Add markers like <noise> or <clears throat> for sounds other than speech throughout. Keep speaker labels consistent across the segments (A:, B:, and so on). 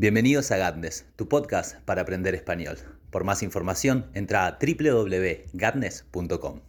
A: Bienvenidos a Gatnes, tu podcast para aprender español. Por más información, entra a www.gatnes.com.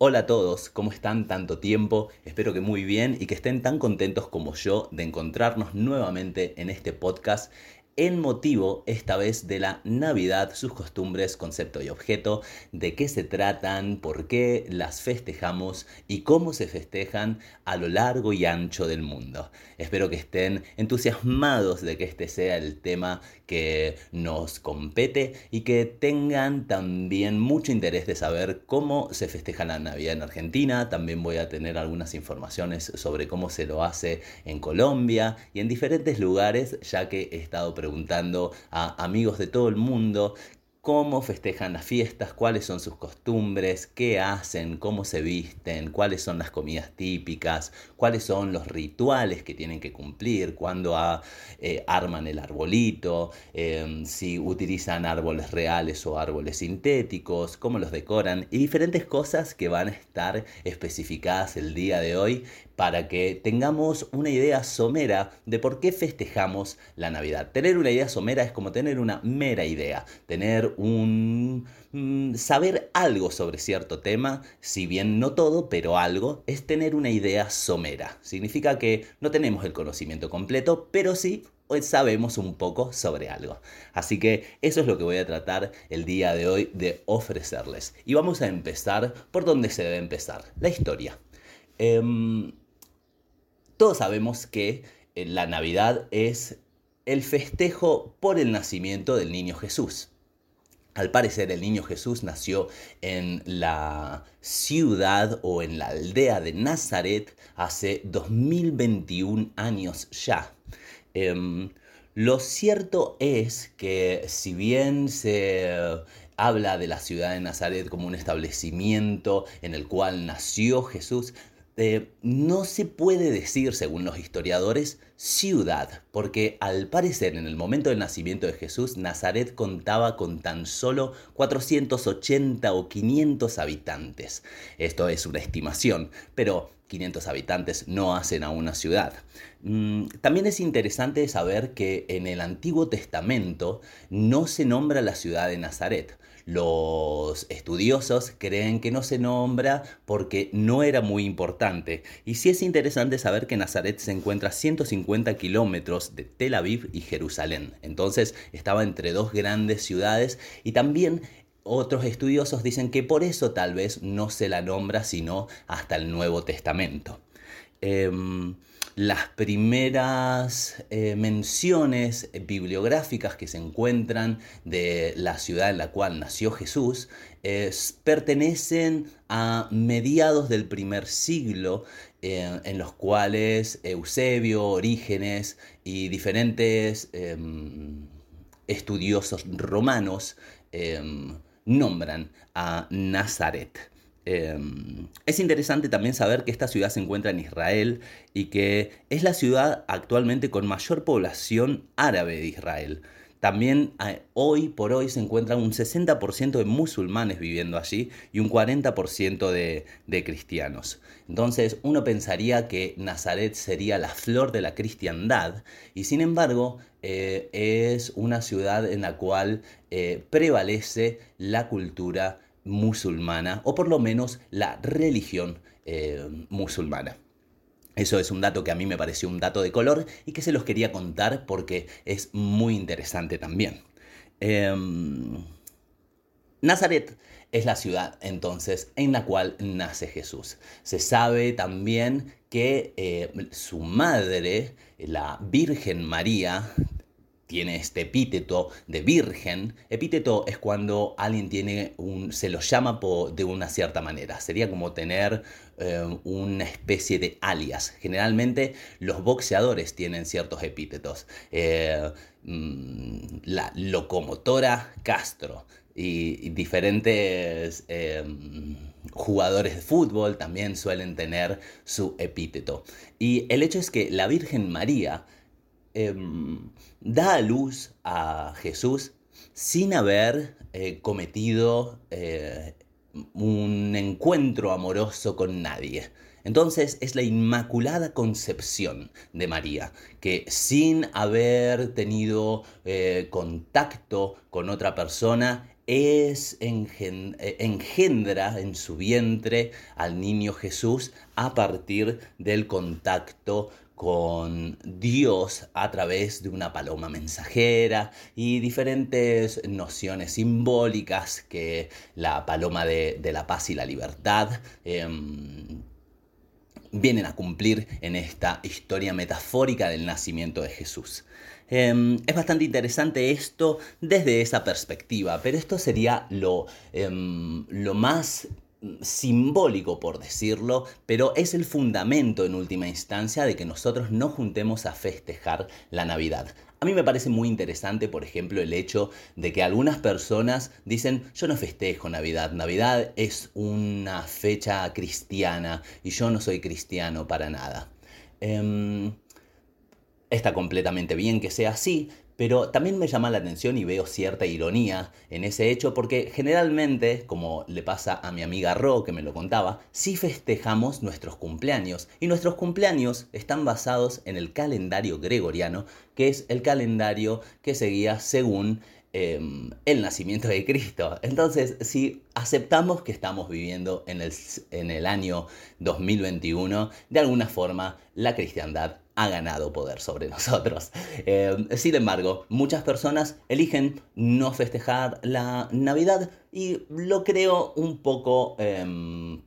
A: Hola a todos, ¿cómo están tanto tiempo? Espero que muy bien y que estén tan contentos como yo de encontrarnos nuevamente en este podcast en motivo esta vez de la Navidad, sus costumbres, concepto y objeto, de qué se tratan, por qué las festejamos y cómo se festejan a lo largo y ancho del mundo. Espero que estén entusiasmados de que este sea el tema que nos compete y que tengan también mucho interés de saber cómo se festeja la Navidad en Argentina. También voy a tener algunas informaciones sobre cómo se lo hace en Colombia y en diferentes lugares, ya que he estado preguntando preguntando a amigos de todo el mundo cómo festejan las fiestas, cuáles son sus costumbres, qué hacen, cómo se visten, cuáles son las comidas típicas, cuáles son los rituales que tienen que cumplir, cuándo ah, eh, arman el arbolito, em, si utilizan árboles reales o árboles sintéticos, cómo los decoran y diferentes cosas que van a estar especificadas el día de hoy para que tengamos una idea somera de por qué festejamos la Navidad. Tener una idea somera es como tener una mera idea, tener un mm, saber algo sobre cierto tema, si bien no todo, pero algo, es tener una idea somera. Significa que no tenemos el conocimiento completo, pero sí sabemos un poco sobre algo. Así que eso es lo que voy a tratar el día de hoy de ofrecerles. Y vamos a empezar por donde se debe empezar, la historia. Em, todos sabemos que eh, la Navidad es el festejo por el nacimiento del niño Jesús. Al parecer el niño Jesús nació en la ciudad o en la aldea de Nazaret hace 2021 años ya. Em, lo cierto es que si bien se habla de la ciudad de Nazaret como un establecimiento en el cual nació Jesús, eh, no se puede decir, según los historiadores, ciudad, porque al parecer en el momento del nacimiento de Jesús, Nazaret contaba con tan solo 480 o 500 habitantes. Esto es una estimación, pero 500 habitantes no hacen a una ciudad. Mm, también es interesante saber que en el Antiguo Testamento no se nombra la ciudad de Nazaret. Los estudiosos creen que no se nombra porque no era muy importante. Y sí es interesante saber que Nazaret se encuentra a 150 kilómetros de Tel Aviv y Jerusalén. Entonces estaba entre dos grandes ciudades y también otros estudiosos dicen que por eso tal vez no se la nombra sino hasta el Nuevo Testamento. Em, las primeras eh, menciones bibliográficas que se encuentran de la ciudad en la cual nació Jesús pertenecen a mediados del primer siglo eh, en los cuales Eusebio, Orígenes y diferentes em, estudiosos romanos em, nombran a Nazaret. Em, es interesante también saber que esta ciudad se encuentra en Israel y que es la ciudad actualmente con mayor población árabe de Israel. También eh, hoy por hoy se encuentra un 60% de musulmanes viviendo allí y un 40% de, cristianos. Entonces uno pensaría que Nazaret sería la flor de la cristiandad y sin embargo eh, es una ciudad en la cual eh, prevalece la cultura musulmana, o por lo menos la religión eh, musulmana. Eso es un dato que a mí me pareció un dato de color y que se los quería contar porque es muy interesante también. Em, Nazaret es la ciudad entonces en la cual nace Jesús. Se sabe también que eh, su madre, la Virgen María, tiene este epíteto de virgen. Epíteto es cuando alguien tiene un, se lo llama de una cierta manera. Sería como tener eh, una especie de alias. Generalmente los boxeadores tienen ciertos epítetos. Eh, mm, la locomotora Castro y, diferentes eh, jugadores de fútbol también suelen tener su epíteto. Y el hecho es que la Virgen María Em, da a luz a Jesús sin haber eh, cometido eh, un encuentro amoroso con nadie. Entonces es la Inmaculada Concepción de María, que sin haber tenido eh, contacto con otra persona, es engendra en su vientre al niño Jesús a partir del contacto con Dios a través de una paloma mensajera y diferentes nociones simbólicas que la paloma de, la paz y la libertad em, vienen a cumplir en esta historia metafórica del nacimiento de Jesús. Em, es bastante interesante esto desde esa perspectiva, pero esto sería lo, em, lo más simbólico por decirlo, pero es el fundamento en última instancia de que nosotros nos juntemos a festejar la Navidad. A mí me parece muy interesante, por ejemplo, el hecho de que algunas personas dicen, yo no festejo Navidad, Navidad es una fecha cristiana y yo no soy cristiano para nada. Em, está completamente bien que sea así, pero también me llama la atención y veo cierta ironía en ese hecho porque generalmente, como le pasa a mi amiga Ro que me lo contaba, sí festejamos nuestros cumpleaños y nuestros cumpleaños están basados en el calendario gregoriano, que es el calendario que seguía según em, el nacimiento de Cristo. Entonces, si aceptamos que estamos viviendo en el, en el año 2021, de alguna forma la cristiandad ha ganado poder sobre <laughs> nosotros. Eh, sin embargo, muchas personas eligen no festejar la Navidad y lo creo un poco... Eh,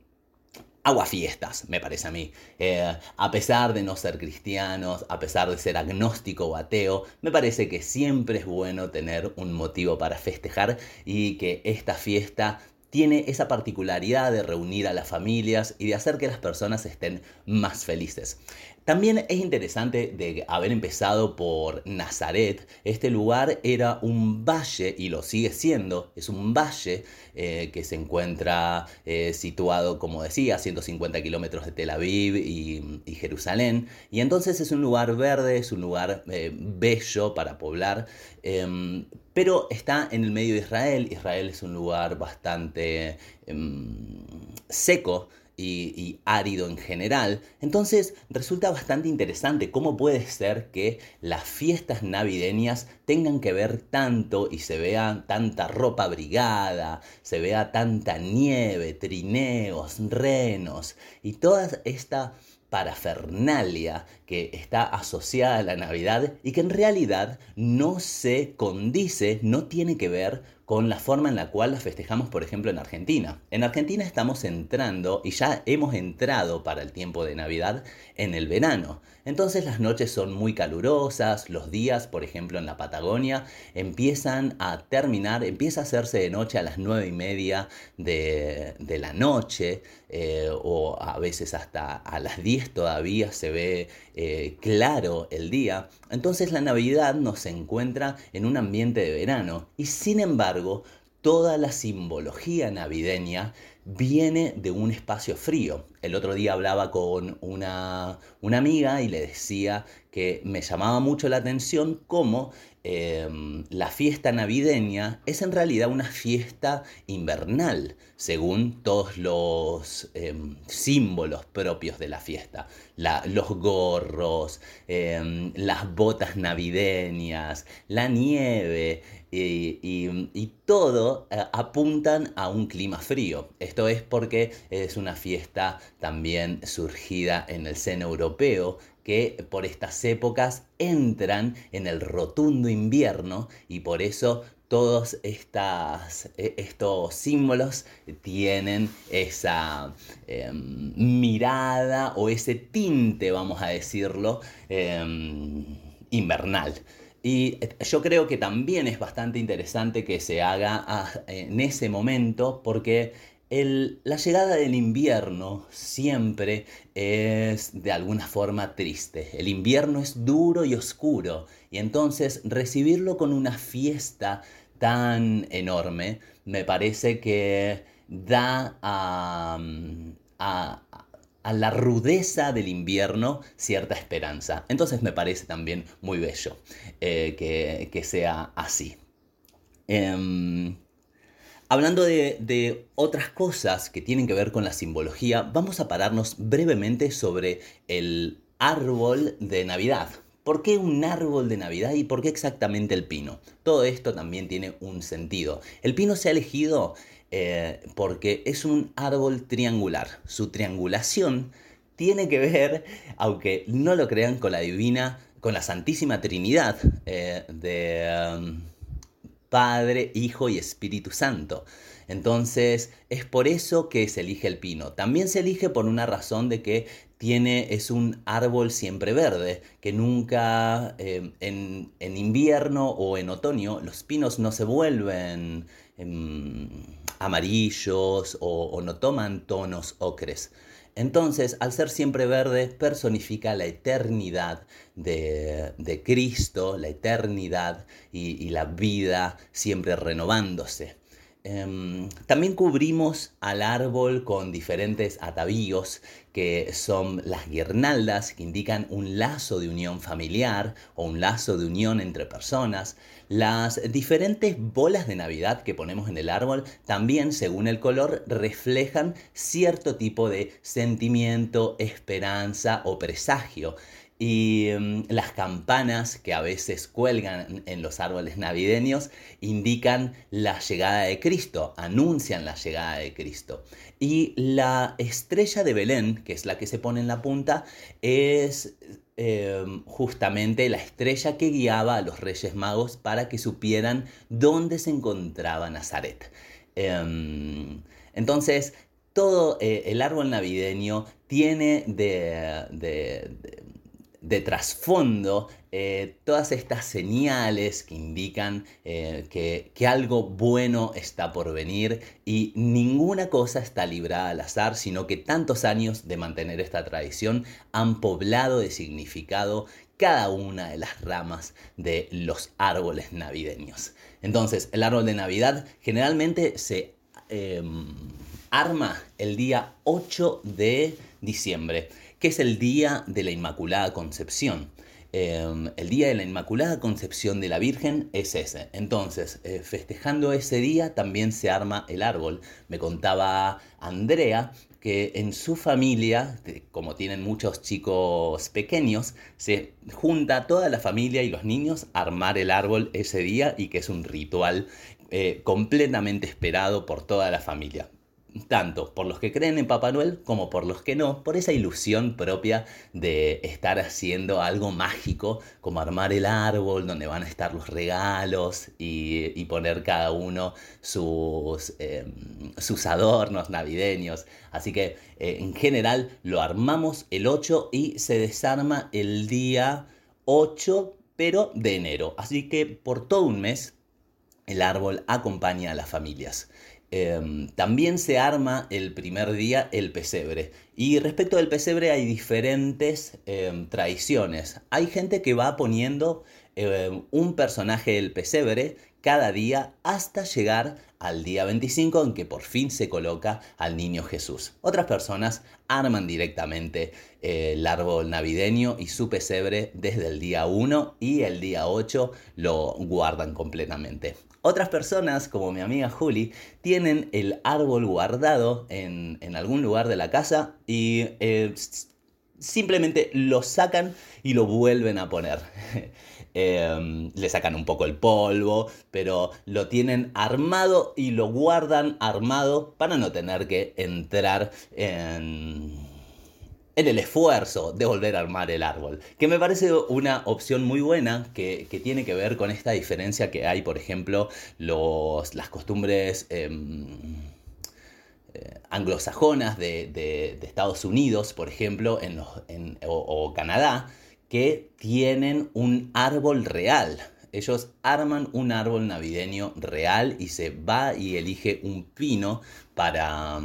A: aguafiestas, me parece a mí. Eh, a pesar de no ser cristianos, a pesar de ser agnóstico o ateo, me parece que siempre es bueno tener un motivo para festejar y que esta fiesta tiene esa particularidad de reunir a las familias y de hacer que las personas estén más felices. También es interesante de haber empezado por Nazaret. Este lugar era un valle y lo sigue siendo. Es un valle eh, que se encuentra eh, situado, como decía, a 150 kilómetros de Tel Aviv y, Jerusalén. Y entonces es un lugar verde, es un lugar eh, bello para poblar. Em, pero está en el medio de Israel. Israel es un lugar bastante em, seco y, árido en general. Entonces resulta bastante interesante cómo puede ser que las fiestas navideñas tengan que ver tanto y se vea tanta ropa abrigada, se vea tanta nieve, trineos, renos y toda esta parafernalia que está asociada a la Navidad y que en realidad no se condice, no tiene que ver con la forma en la cual las festejamos, por ejemplo, en Argentina. En Argentina estamos entrando y ya hemos entrado para el tiempo de Navidad en el verano. Entonces las noches son muy calurosas, los días, por ejemplo, en la Patagonia, empiezan a terminar, empieza a hacerse de noche a las nueve y media de, la noche, eh, o a veces hasta a las 10 todavía se ve eh, claro el día. Entonces la Navidad nos encuentra en un ambiente de verano y sin embargo toda la simbología navideña viene de un espacio frío. El otro día hablaba con una, una amiga y le decía que me llamaba mucho la atención cómo em, la fiesta navideña es en realidad una fiesta invernal, según todos los em, símbolos propios de la fiesta. los gorros, em, las botas navideñas, la nieve, y, todo eh, apuntan a un clima frío. Esto es porque es una fiesta también surgida en el seno europeo que por estas épocas entran en el rotundo invierno y por eso todos e, estos símbolos tienen esa em, mirada o ese tinte, vamos a decirlo, em, invernal. Y yo creo que también es bastante interesante que se haga ah, en ese momento porque la llegada del invierno siempre es de alguna forma triste. El invierno es duro y oscuro y entonces recibirlo con una fiesta tan enorme me parece que da a, a, la rudeza del invierno cierta esperanza. Entonces me parece también muy bello eh, que, sea así. Em, hablando de, otras cosas que tienen que ver con la simbología, vamos a pararnos brevemente sobre el árbol de Navidad. ¿Por qué un árbol de Navidad y por qué exactamente el pino? Todo esto también tiene un sentido. El pino se ha elegido eh, porque es un árbol triangular. Su triangulación tiene que ver, aunque no lo crean, con la divina, con la Santísima Trinidad eh, de um, Padre, Hijo y Espíritu Santo. Entonces es por eso que se elige el pino. También se elige por una razón de que tiene, es un árbol siempre verde, que nunca eh, en, invierno o en otoño los pinos no se vuelven em, amarillos o, no toman tonos ocres. Entonces, al ser siempre verde, personifica la eternidad de, Cristo, la eternidad y la vida siempre renovándose. Em, también cubrimos al árbol con diferentes atavíos que son las guirnaldas que indican un lazo de unión familiar o un lazo de unión entre personas. Las diferentes bolas de Navidad que ponemos en el árbol también, según el color, reflejan cierto tipo de sentimiento, esperanza o presagio y mm, las campanas que a veces cuelgan en los árboles navideños indican la llegada de Cristo, anuncian la llegada de Cristo. Y la estrella de Belén, que es la que se pone en la punta, es em, justamente la estrella que guiaba a los Reyes Magos para que supieran dónde se encontraba Nazaret. Em, entonces, todo eh, el árbol navideño tiene de trasfondo eh, todas estas señales que indican eh, que, algo bueno está por venir y ninguna cosa está librada al azar, sino que tantos años de mantener esta tradición han poblado de significado cada una de las ramas de los árboles navideños. Entonces, el árbol de Navidad generalmente se em, arma el día 8 de diciembre que es el Día de la Inmaculada Concepción. Em, el Día de la Inmaculada Concepción de la Virgen es ese. Entonces, eh, festejando ese día también se arma el árbol. Me contaba Andrea que en su familia, como tienen muchos chicos pequeños, se junta toda la familia y los niños a armar el árbol ese día y que es un ritual eh, completamente esperado por toda la familia tanto por los que creen en Papá Noel como por los que no, por esa ilusión propia de estar haciendo algo mágico, como armar el árbol donde van a estar los regalos y, poner cada uno sus, em, adornos navideños. Así que eh, en general lo armamos el 8 y se desarma el día 8, pero de enero. Así que por todo un mes el árbol acompaña a las familias. Em, también se arma el primer día el pesebre. Y respecto del pesebre hay diferentes em, tradiciones. Hay gente que va poniendo em, un personaje del pesebre cada día hasta llegar al día 25 en que por fin se coloca al niño Jesús. Otras personas arman directamente eh, el árbol navideño y su pesebre desde el día 1 y el día 8 lo guardan completamente. Otras personas, como mi amiga Julie, tienen el árbol guardado en, algún lugar de la casa y eh, simplemente lo sacan y lo vuelven a poner. <laughs> Em, le sacan un poco el polvo, pero lo tienen armado y lo guardan armado para no tener que entrar en en el esfuerzo de volver a armar el árbol, que me parece una opción muy buena que, tiene que ver con esta diferencia que hay, por ejemplo, los, las costumbres em, eh, anglosajonas de, Estados Unidos, por ejemplo, en o Canadá, que tienen un árbol real. Ellos arman un árbol navideño real y se va y elige un pino para,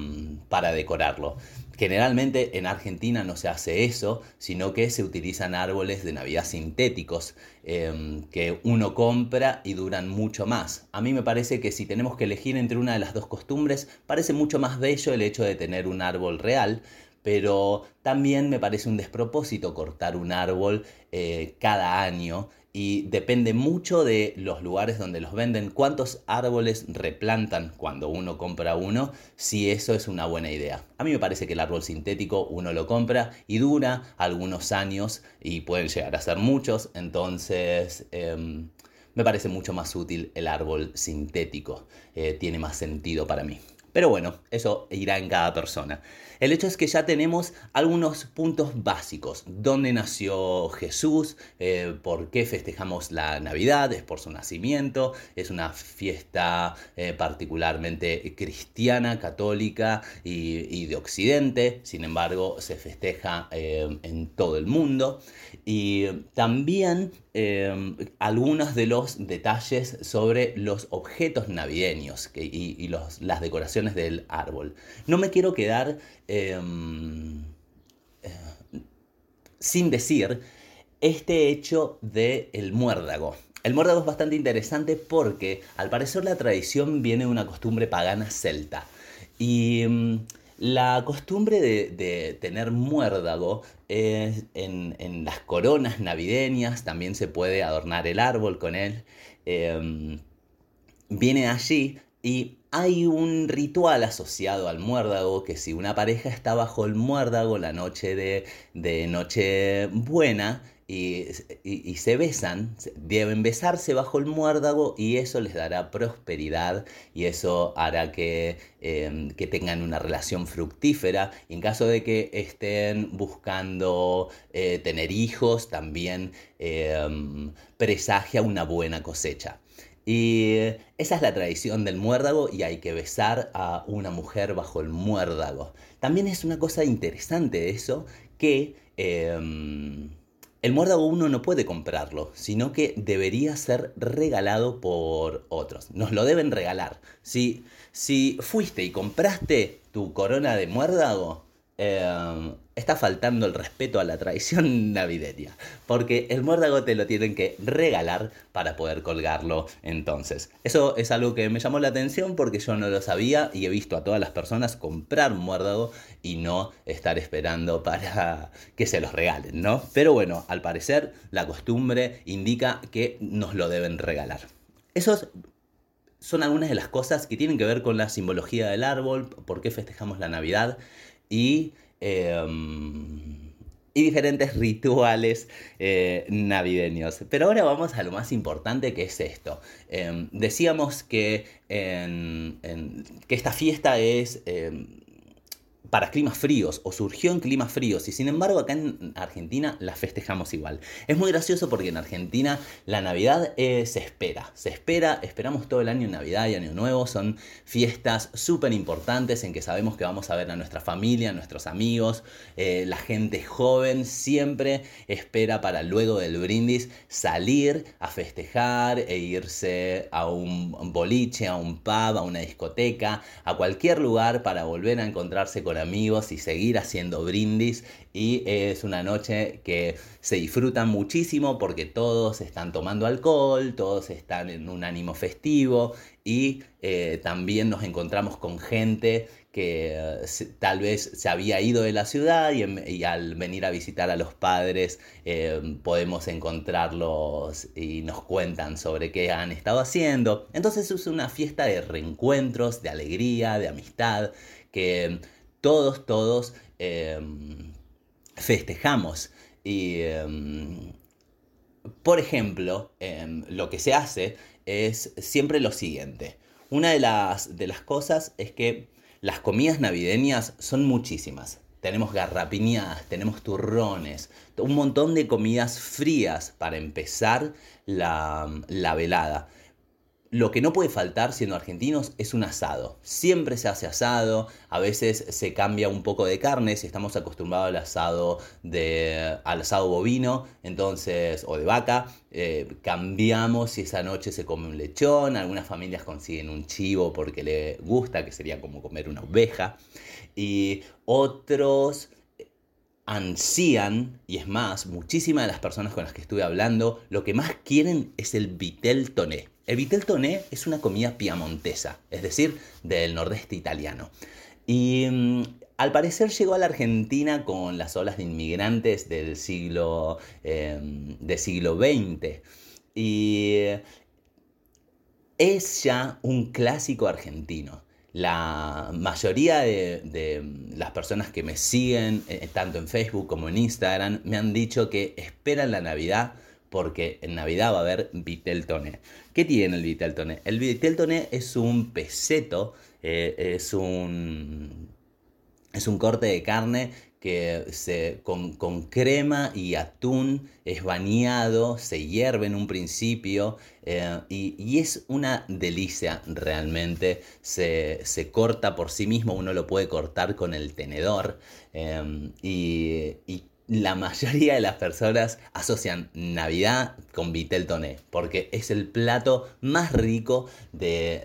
A: para decorarlo. Generalmente en Argentina no se hace eso, sino que se utilizan árboles de Navidad sintéticos em, que uno compra y duran mucho más. A mí me parece que si tenemos que elegir entre una de las dos costumbres, parece mucho más bello el hecho de tener un árbol real, pero también me parece un despropósito cortar un árbol eh, cada año y depende mucho de los lugares donde los venden, cuántos árboles replantan cuando uno compra uno, si eso es una buena idea. A mí me parece que el árbol sintético uno lo compra y dura algunos años y pueden llegar a ser muchos, entonces em, me parece mucho más útil el árbol sintético, eh, tiene más sentido para mí. Pero bueno, eso irá en cada persona. El hecho es que ya tenemos algunos puntos básicos. ¿Dónde nació Jesús? Eh, ¿Por qué festejamos la Navidad? Es por su nacimiento. Es una fiesta eh, particularmente cristiana, católica y, de Occidente. Sin embargo, se festeja eh, en todo el mundo. Y también algunos de los detalles sobre los objetos navideños y, las decoraciones del árbol. No me quiero quedar Em, eh, sin decir este hecho del el muérdago. El muérdago es bastante interesante porque al parecer la tradición viene de una costumbre pagana celta. Y em, la costumbre de, tener muérdago es en, las coronas navideñas, también se puede adornar el árbol con él. Em, viene allí y hay un ritual asociado al muérdago que si una pareja está bajo el muérdago la noche de, de Nochebuena y, y, se besan, deben besarse bajo el muérdago y eso les dará prosperidad y eso hará que, em, que tengan una relación fructífera. En caso de que estén buscando eh, tener hijos, también em, presagia una buena cosecha. Y esa es la tradición del muérdago y hay que besar a una mujer bajo el muérdago. También es una cosa interesante eso que em, el muérdago uno no puede comprarlo, sino que debería ser regalado por otros. Nos lo deben regalar. Si, si fuiste y compraste tu corona de muérdago, Em, está faltando el respeto a la tradición <laughs> navideña, porque el muérdago te lo tienen que regalar para poder colgarlo entonces. Eso es algo que me llamó la atención porque yo no lo sabía y he visto a todas las personas comprar muérdago y no estar esperando <laughs> para que se los regalen, ¿no? Pero bueno, al parecer la costumbre indica que nos lo deben regalar. Esos son algunas de las cosas que tienen que ver con la simbología del árbol, por qué festejamos la Navidad y, em, y diferentes rituales eh, navideños. Pero ahora vamos a lo más importante que es esto. Em, decíamos que, que esta fiesta es em, para climas fríos o surgió en climas fríos y sin embargo acá en Argentina la festejamos igual. Es muy gracioso porque en Argentina la Navidad eh, se espera, se espera, esperamos todo el año Navidad y Año Nuevo, son fiestas súper importantes en que sabemos que vamos a ver a nuestra familia, a nuestros amigos, eh, la gente joven siempre espera para luego del brindis salir a festejar e irse a un boliche, a un pub, a una discoteca, a cualquier lugar para volver a encontrarse con amigos y seguir haciendo brindis. Y es una noche que se disfruta muchísimo porque todos están tomando alcohol, todos están en un ánimo festivo y eh, también nos encontramos con gente que eh, tal vez se había ido de la ciudad y, al venir a visitar a los padres eh, podemos encontrarlos y nos cuentan sobre qué han estado haciendo. Entonces es una fiesta de reencuentros, de alegría, de amistad, que todos, todos em, festejamos. Y, em, por ejemplo, em, lo que se hace es siempre lo siguiente. Una de las, de las cosas es que las comidas navideñas son muchísimas. Tenemos garrapiñadas, tenemos turrones, un montón de comidas frías para empezar la, la velada. Lo que no puede faltar siendo argentinos es un asado. Siempre se hace asado, a veces se cambia un poco de carne, si estamos acostumbrados al asado, de, al asado bovino, entonces, o de vaca, eh, cambiamos si esa noche se come un lechón, algunas familias consiguen un chivo porque le gusta, que sería como comer una oveja, y otros ansían, y es más, muchísimas de las personas con las que estuve hablando, lo que más quieren es el vitel toné. El vitel toné es una comida piamontesa, es decir, del nordeste italiano. Y mm, al parecer llegó a la Argentina con las olas de inmigrantes del siglo, em, del siglo XX. y es ya un clásico argentino. La mayoría de, las personas que me siguen, eh, tanto en Facebook como en Instagram, me han dicho que esperan la Navidad porque en Navidad va a haber Vitel Toné. ¿Qué tiene el Vitel Toné? El Vitel Toné es un peseto, eh, es, un, es un corte de carne que se, con, crema y atún es bañado, se hierve en un principio eh, y, es una delicia realmente. Se, corta por sí mismo, uno lo puede cortar con el tenedor eh, y, la mayoría de las personas asocian Navidad con Vitel Toné, porque es el plato más rico de,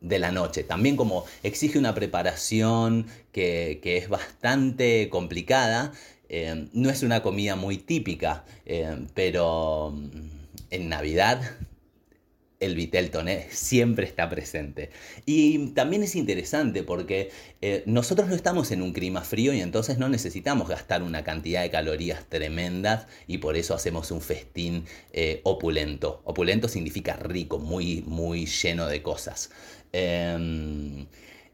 A: de la noche. También como exige una preparación que, es bastante complicada, eh, no es una comida muy típica, eh, pero mm, en Navidad el Vitel Toné siempre está presente. Y también es interesante porque eh, nosotros no estamos en un clima frío y entonces no necesitamos gastar una cantidad de calorías tremendas y por eso hacemos un festín opulento. Opulento significa rico, muy, muy lleno de cosas.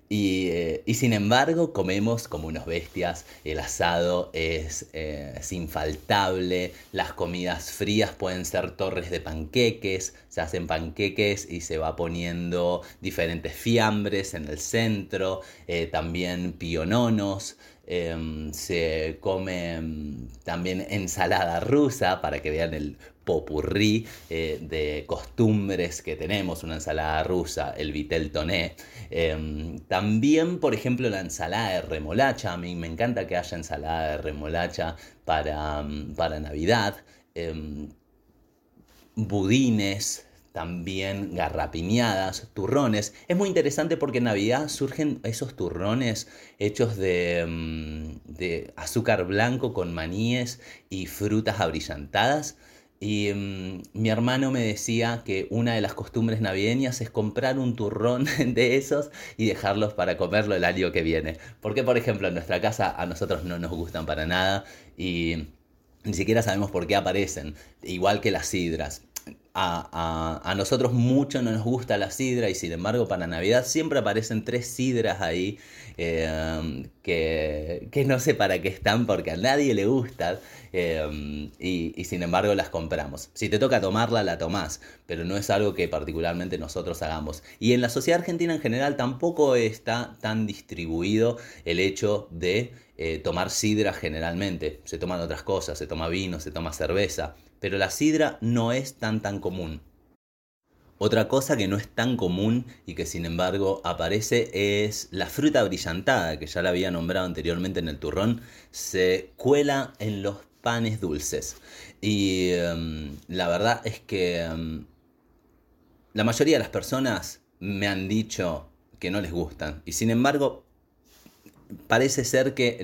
A: Eh, y, sin embargo comemos como unos bestias, el asado es, eh, es, infaltable, las comidas frías pueden ser torres de panqueques, se hacen panqueques y se va poniendo diferentes fiambres en el centro, eh, también piononos, em, se come em, también ensalada rusa para que vean el popurrí eh, de costumbres que tenemos, una ensalada rusa, el vitel toné. Em, también, por ejemplo, la ensalada de remolacha. A mí me encanta que haya ensalada de remolacha para, para Navidad. Budines, también garrapiñadas, turrones. Es muy interesante porque en Navidad surgen esos turrones hechos de, mm, de azúcar blanco con maníes y frutas abrillantadas. Y mm, mi hermano me decía que una de las costumbres navideñas es comprar un turrón <laughs> de esos y dejarlos para comerlo el año que viene. Porque, por ejemplo, en nuestra casa a nosotros no nos gustan para nada y ni siquiera sabemos por qué aparecen, igual que las sidras a, nosotros mucho no nos gusta la sidra y sin embargo para Navidad siempre aparecen tres sidras ahí em, que, no sé para qué están porque a nadie le gustan em, y, sin embargo las compramos. Si te toca tomarla, la tomás, pero no es algo que particularmente nosotros hagamos. Y en la sociedad argentina en general tampoco está tan distribuido el hecho de eh, tomar sidra generalmente. Se toman otras cosas, se toma vino, se toma cerveza pero la sidra no es tan tan común. Otra cosa que no es tan común y que sin embargo aparece es la fruta brillantada, que ya la había nombrado anteriormente en el turrón, se cuela en los panes dulces. Y em, la verdad es que em, la mayoría de las personas me han dicho que no les gustan. Y sin embargo, parece ser que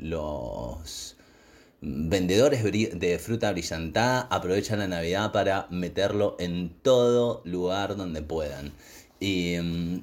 A: los vendedores de fruta brillantada aprovechan la Navidad para meterlo en todo lugar donde puedan. Y mm,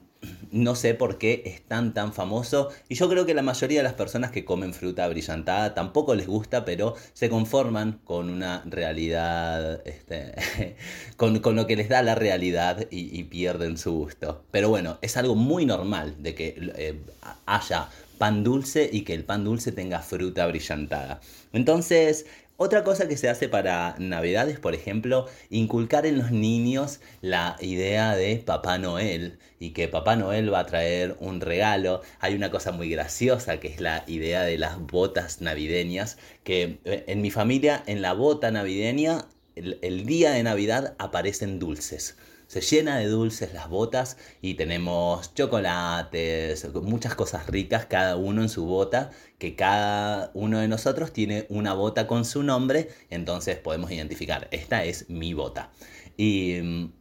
A: no sé por qué es tan famoso. Y yo creo que la mayoría de las personas que comen fruta brillantada tampoco les gusta, pero se conforman con una realidad, este, <laughs> con, lo que les da la realidad y, pierden su gusto. Pero bueno, es algo muy normal de que eh, haya pan dulce y que el pan dulce tenga fruta brillantada. Entonces, otra cosa que se hace para Navidades, por ejemplo, inculcar en los niños la idea de Papá Noel y que Papá Noel va a traer un regalo. Hay una cosa muy graciosa que es la idea de las botas navideñas, que eh, en mi familia, en la bota navideña, el, día de Navidad aparecen dulces se llena de dulces las botas y tenemos chocolates, muchas cosas ricas, cada uno en su bota, que cada uno de nosotros tiene una bota con su nombre, entonces podemos identificar, esta es mi bota. Y mm,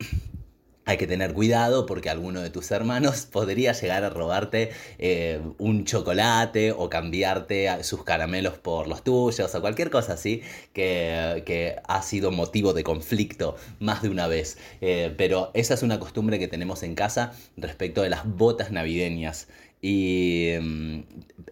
A: hay que tener cuidado porque alguno de tus hermanos <laughs> podría llegar a robarte eh, un chocolate o cambiarte sus caramelos por los tuyos o cualquier cosa así que, ha sido motivo de conflicto más de una vez. Eh, pero esa es una costumbre que tenemos en casa respecto de las botas navideñas. Y mm,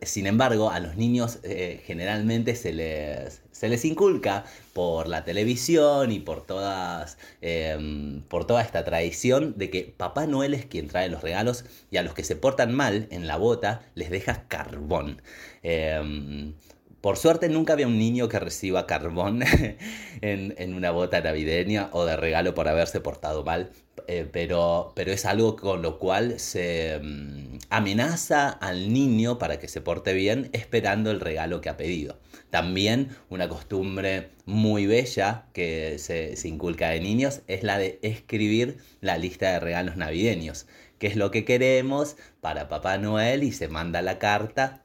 A: sin embargo, a los niños eh, generalmente se les, se les inculca por la televisión y por, todas, em, por toda esta tradición de que Papá Noel es quien trae los regalos y a los que se portan mal en la bota les deja carbón. Em, por suerte nunca había un niño que reciba carbón <laughs> en, una bota navideña o de regalo por haberse portado mal, eh, pero, pero es algo con lo cual se mm, amenaza al niño para que se porte bien esperando el regalo que ha pedido. También una costumbre muy bella que se, se inculca de niños es la de escribir la lista de regalos navideños, que es lo que queremos para Papá Noel y se manda la carta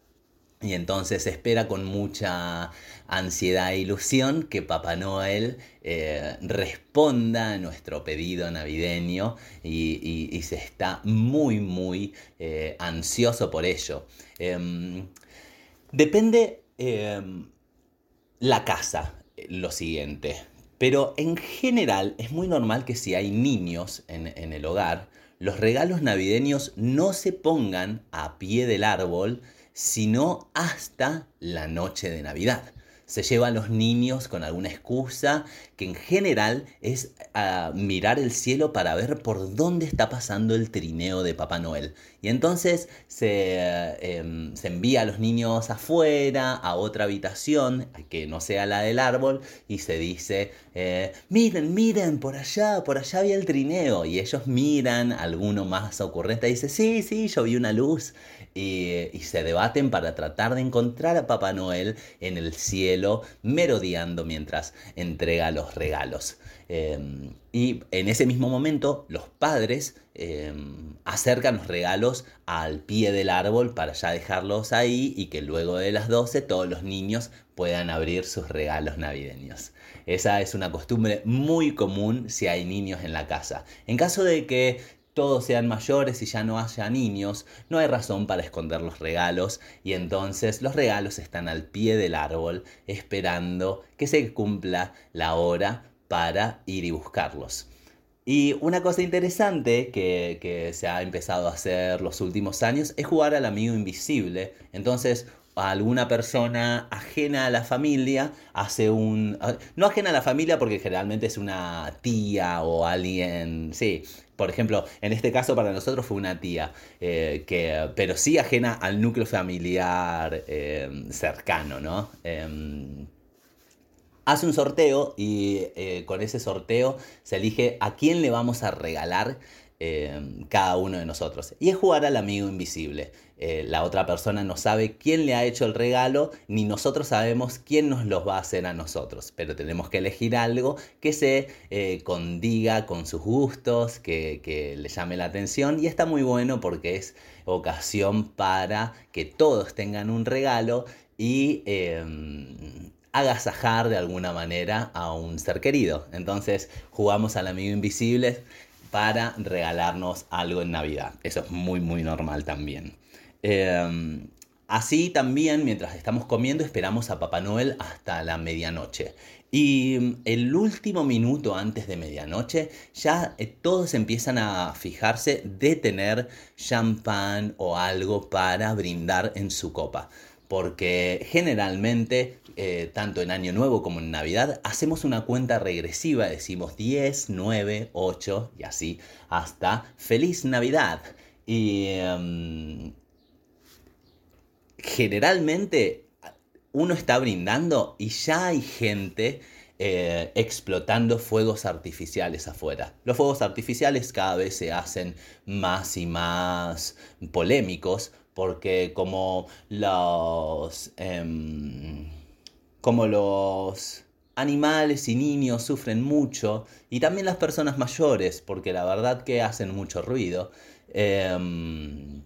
A: y entonces espera con mucha ansiedad e ilusión que Papá Noel eh, responda a nuestro pedido navideño y, se está muy, muy eh, ansioso por ello. Em, depende em, la casa, lo siguiente. Pero en general es muy normal que si hay niños en el hogar, los regalos navideños no se pongan a pie del árbol, sino hasta la noche de Navidad. Se lleva a los niños con alguna excusa que en general es a mirar el cielo para ver por dónde está pasando el trineo de Papá Noel. Y entonces se, em, se envía a los niños afuera, a otra habitación, que no sea la del árbol, y se dice, eh, miren, miren, por allá, por allá había el trineo. Y ellos miran, alguno más ocurrente dice, sí, sí, yo vi una luz y, se debaten para tratar de encontrar a Papá Noel en el cielo, merodeando mientras entrega los regalos. Em, y en ese mismo momento los padres em, acercan los regalos al pie del árbol para ya dejarlos ahí y que luego de las 12 todos los niños puedan abrir sus regalos navideños. Esa es una costumbre muy común si hay niños en la casa. En caso de que todos sean mayores y ya no haya niños, no hay razón para esconder los regalos y entonces los regalos están al pie del árbol esperando que se cumpla la hora para ir y buscarlos. Y una cosa interesante que, que, se ha empezado a hacer los últimos años es jugar al amigo invisible. Entonces alguna persona ajena a la familia hace un... No ajena a la familia porque generalmente es una tía o alguien, sí. Por ejemplo, en este caso para nosotros fue una tía, eh, que, pero sí ajena al núcleo familiar eh, cercano, ¿no? Em, hace un sorteo y eh, con ese sorteo se elige a quién le vamos a regalar Em, cada uno de nosotros. Y es jugar al amigo invisible. Eh, la otra persona no sabe quién le ha hecho el regalo, ni nosotros sabemos quién nos los va a hacer a nosotros. Pero tenemos que elegir algo que se eh, condiga con sus gustos, que, que le llame la atención. Y está muy bueno porque es ocasión para que todos tengan un regalo y em, agasajar de alguna manera a un ser querido. Entonces jugamos al amigo invisible para regalarnos algo en Navidad. Eso es muy, muy normal también. Em, así también, mientras estamos comiendo, esperamos a Papá Noel hasta la medianoche. Y el último minuto antes de medianoche, ya eh, todos empiezan a fijarse de tener champán o algo para brindar en su copa porque generalmente, eh, tanto en Año Nuevo como en Navidad, hacemos una cuenta regresiva, decimos 10, 9, 8 y así hasta Feliz Navidad. Y em, generalmente uno está brindando y ya hay gente eh, explotando fuegos artificiales afuera. Los fuegos artificiales cada vez se hacen más y más polémicos porque como los, em, como los animales y niños sufren mucho, y también las personas mayores, porque la verdad que hacen mucho ruido, em,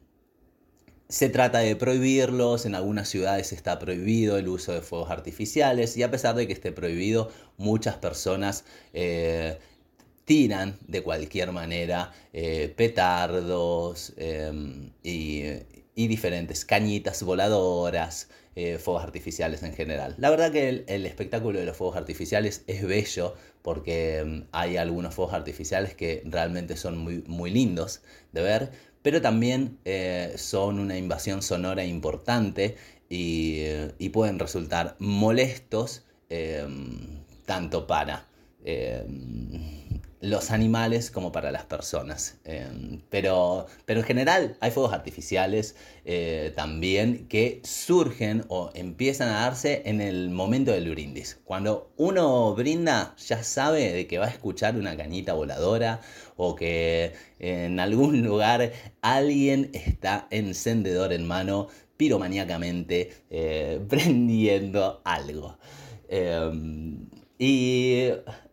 A: se trata de prohibirlos, en algunas ciudades está prohibido el uso de fuegos artificiales y a pesar de que esté prohibido, muchas personas eh, tiran de cualquier manera eh, petardos em, y, y diferentes cañitas voladoras, eh, fuegos artificiales en general. La verdad que el, espectáculo de los fuegos artificiales es bello porque mm, hay algunos fuegos artificiales que realmente son muy, muy lindos de ver, pero también eh, son una invasión sonora importante y, eh, pueden resultar molestos em, tanto para los animales como para las personas. Em, pero, pero en general hay fuegos artificiales eh, también que surgen o empiezan a darse en el momento del brindis. Cuando uno brinda ya sabe de que va a escuchar una cañita voladora o que en algún lugar alguien está encendedor en mano piromaníacamente eh, <laughs> prendiendo algo. Em, y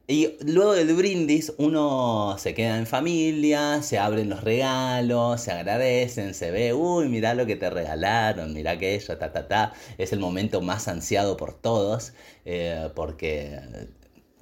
A: y luego del brindis uno se queda en familia, se abren los regalos, se agradecen, se ve, uy, mirá lo que te regalaron, mirá aquello, ta, ta, ta. Es el momento más ansiado por todos eh, porque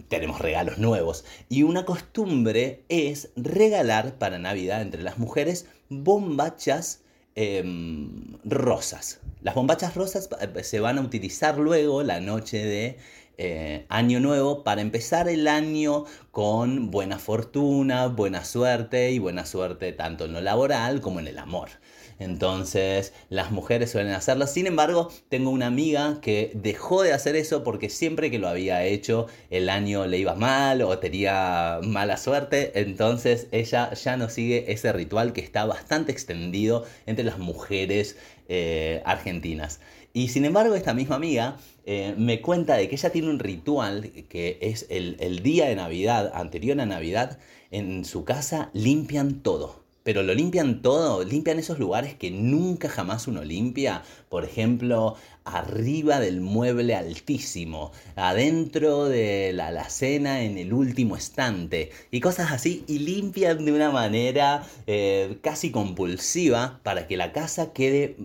A: tenemos regalos nuevos. Y una costumbre es regalar para Navidad entre las mujeres bombachas em, rosas. Las bombachas rosas eh, se van a utilizar luego la noche de eh, año nuevo para empezar el año con buena fortuna, buena suerte y buena suerte tanto en lo laboral como en el amor. Entonces las mujeres suelen hacerlo. Sin embargo, tengo una amiga que dejó de hacer eso porque siempre que lo había hecho el año le iba mal o tenía mala suerte. Entonces ella ya no sigue ese ritual que está bastante extendido entre las mujeres eh, argentinas. Y sin embargo, esta misma amiga eh, me cuenta de que ella tiene un ritual que es el, el día de Navidad, anterior a Navidad, en su casa limpian todo. Pero lo limpian todo, limpian esos lugares que nunca jamás uno limpia. Por ejemplo, arriba del mueble altísimo, adentro de la alacena en el último estante y cosas así. Y limpian de una manera eh, casi compulsiva para que la casa quede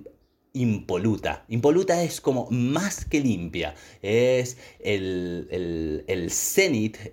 A: impoluta. Impoluta es como más que limpia. Es el, el, el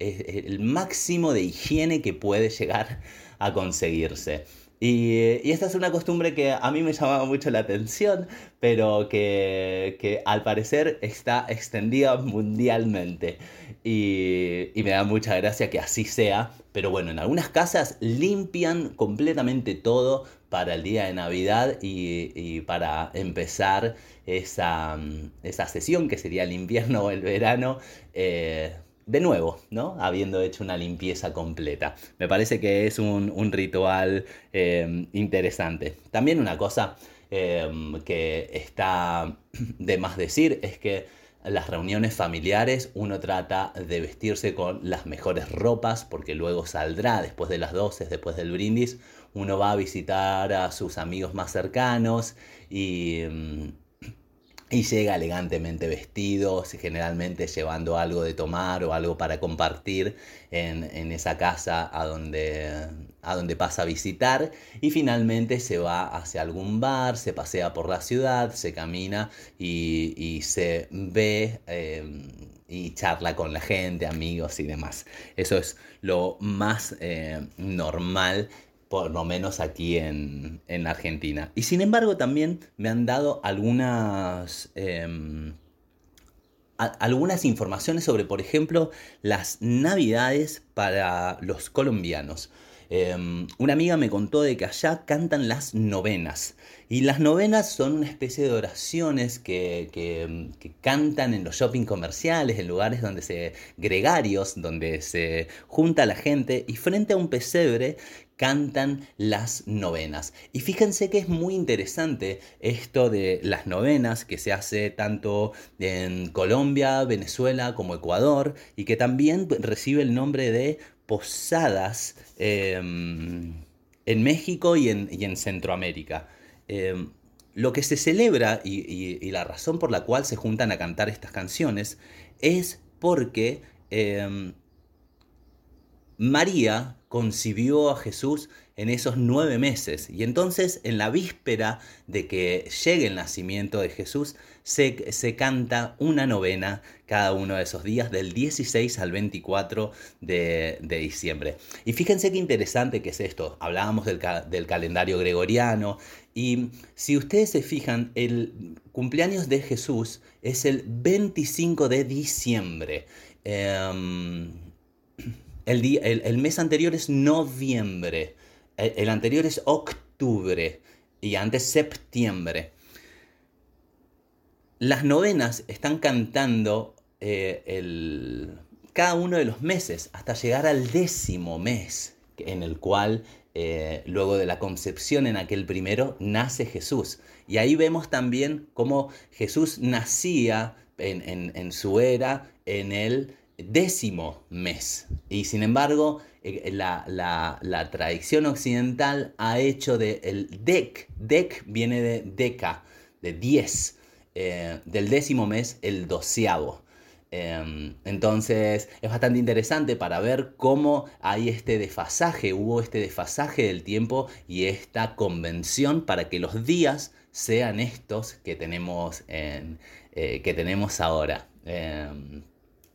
A: el máximo de higiene que puede llegar a conseguirse. Y, esta es una costumbre que a mí me llamaba mucho la atención, pero que, que al parecer está extendida mundialmente. Y, me da mucha gracia que así sea. Pero bueno, en algunas casas limpian completamente todo para el día de Navidad y, para empezar esa, esa, sesión que sería el invierno o el verano. Eh, de nuevo, ¿no? Habiendo hecho una limpieza completa. Me parece que es un, ritual eh, interesante. También una cosa eh, que está <clears throat> de más decir es que las reuniones familiares uno trata de vestirse con las mejores ropas porque luego saldrá después de las 12, después del brindis, uno va a visitar a sus amigos más cercanos y mm, y llega elegantemente vestido, generalmente llevando algo de tomar o algo para compartir en, esa casa a donde, a donde pasa a visitar y finalmente se va hacia algún bar, se pasea por la ciudad, se camina y, se ve em, y charla con la gente, amigos y demás. Eso es lo más eh, normal por lo menos aquí en, Argentina. Y sin embargo también me han dado algunas, em, algunas informaciones sobre, por ejemplo, las navidades para los colombianos. Em, una amiga me contó de que allá cantan las novenas. Y las novenas son una especie de oraciones que, que, cantan en los shopping comerciales, en lugares donde se. gregarios, donde se junta la gente, y frente a un pesebre cantan las novenas. Y fíjense que es muy interesante esto de las novenas que se hace tanto en Colombia, Venezuela como Ecuador y que también recibe el nombre de posadas em, en México y en, Centroamérica. Em, lo que se celebra y, la razón por la cual se juntan a cantar estas canciones es porque em, María concibió a Jesús en esos nueve meses. Y entonces en la víspera de que llegue el nacimiento de Jesús, se, canta una novena cada uno de esos días, del 16 al 24 de, diciembre. Y fíjense qué interesante que es esto. Hablábamos del, calendario gregoriano. Y si ustedes se fijan, el cumpleaños de Jesús es el 25 de diciembre. Em, el, mes anterior es noviembre, el, anterior es octubre y antes septiembre. Las novenas están cantando eh, cada uno de los meses hasta llegar al décimo mes en el cual eh, luego de la concepción en aquel primero nace Jesús. Y ahí vemos también cómo Jesús nacía en, su era en el décimo mes. Y sin embargo, eh, la, tradición occidental ha hecho de el dec, dec viene de deca, de diez, eh, del décimo mes el doceavo. Em, entonces es bastante interesante para ver cómo hay este desfasaje, hubo este desfasaje del tiempo y esta convención para que los días sean estos que tenemos, en, eh, que tenemos ahora. Em,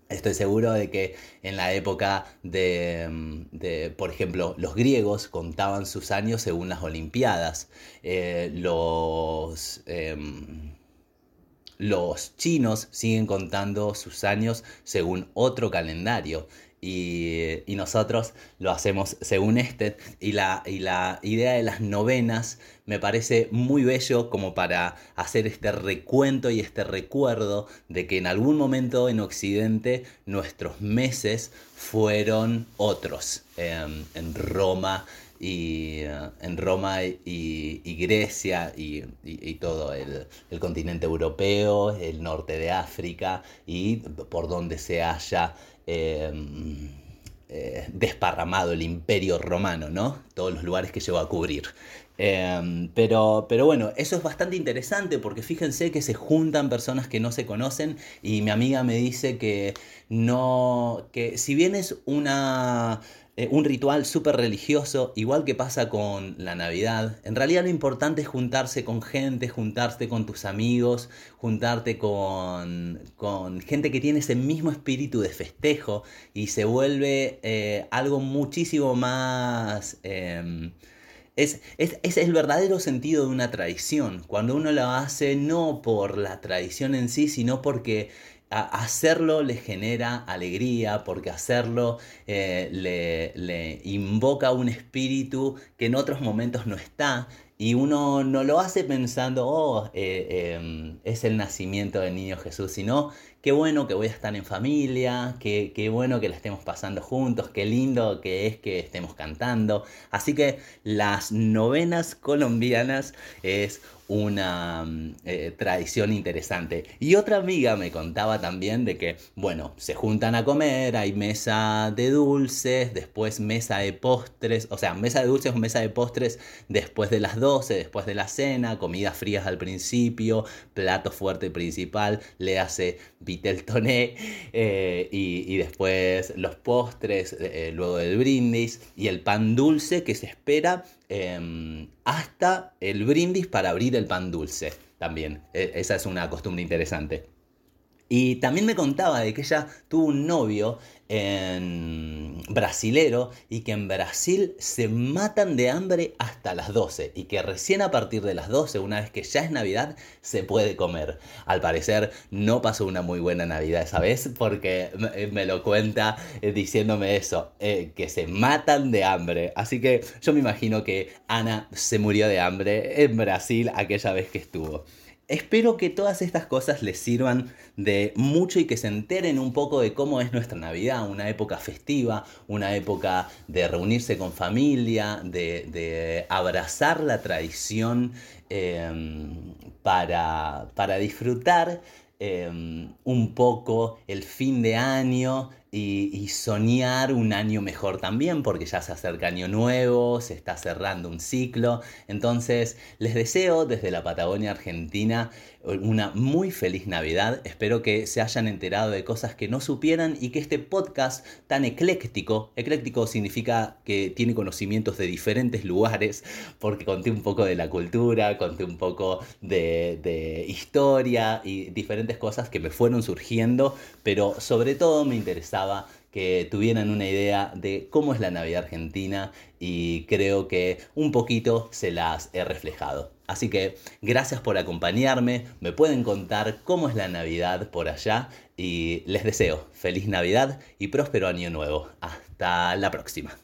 A: estoy seguro de que en la época de, de, por ejemplo, los griegos contaban sus años según las Olimpiadas. Eh, los em, los chinos siguen contando sus años según otro calendario y, nosotros lo hacemos según este. Y la, y la idea de las novenas me parece muy bello como para hacer este recuento y este recuerdo de que en algún momento en Occidente nuestros meses fueron otros. Em, en Roma y eh, en Roma y, Grecia y, todo el, continente europeo, el norte de África y por donde se haya em, eh, desparramado el imperio romano, ¿no? Todos los lugares que llegó a cubrir. Em, pero, pero bueno, eso es bastante interesante porque fíjense que se juntan personas que no se conocen y mi amiga me dice que no, que si bien es una eh, un ritual súper religioso, igual que pasa con la Navidad. En realidad lo importante es juntarse con gente, juntarte con tus amigos, juntarte con, gente que tiene ese mismo espíritu de festejo y se vuelve eh, algo muchísimo más... Em, es, es, el verdadero sentido de una tradición, cuando uno lo hace no por la tradición en sí, sino porque hacerlo le genera alegría, porque hacerlo eh, le, invoca un espíritu que en otros momentos no está. Y uno no lo hace pensando, oh, eh, em, es el nacimiento del niño Jesús, sino qué bueno que voy a estar en familia, qué, qué bueno que la estemos pasando juntos, qué lindo que es que estemos cantando. Así que las novenas colombianas es una mm, eh, tradición interesante. Y otra amiga me contaba también de que, bueno, se juntan a comer, hay mesa de dulces, después mesa de postres, o sea, mesa de dulces o mesa de postres después de las 12, después de la cena, comidas frías al principio, plato fuerte principal, le hace vitel toné eh, y, después los postres, eh, luego del brindis y el pan dulce que se espera Em, hasta el brindis para abrir el pan dulce. También, e, esa es una costumbre interesante. Y también me contaba de que ella tuvo un novio en brasilero y que en Brasil se matan de hambre hasta las 12 y que recién a partir de las 12, una vez que ya es Navidad, se puede comer. Al parecer no pasó una muy buena Navidad esa vez porque me lo cuenta eh, diciéndome eso, eh, que se matan de hambre. Así que yo me imagino que Ana se murió de hambre en Brasil aquella vez que estuvo. Espero que todas estas cosas les sirvan de mucho y que se enteren un poco de cómo es nuestra Navidad, una época festiva, una época de reunirse con familia, de, abrazar la tradición em, para, para, disfrutar em, un poco el fin de año y, soñar un año mejor también, porque ya se acerca año nuevo, se está cerrando un ciclo. Entonces, les deseo desde la Patagonia Argentina una muy feliz Navidad. Espero que se hayan enterado de cosas que no supieran y que este podcast tan ecléctico, ecléctico significa que tiene conocimientos de diferentes lugares, porque conté un poco de la cultura, conté un poco de, de historia y diferentes cosas que me fueron surgiendo, pero sobre todo me interesaba que tuvieran una idea de cómo es la Navidad argentina y creo que un poquito se las he reflejado. Así que gracias por acompañarme, me pueden contar cómo es la Navidad por allá y les deseo feliz Navidad y próspero año nuevo. Hasta la próxima.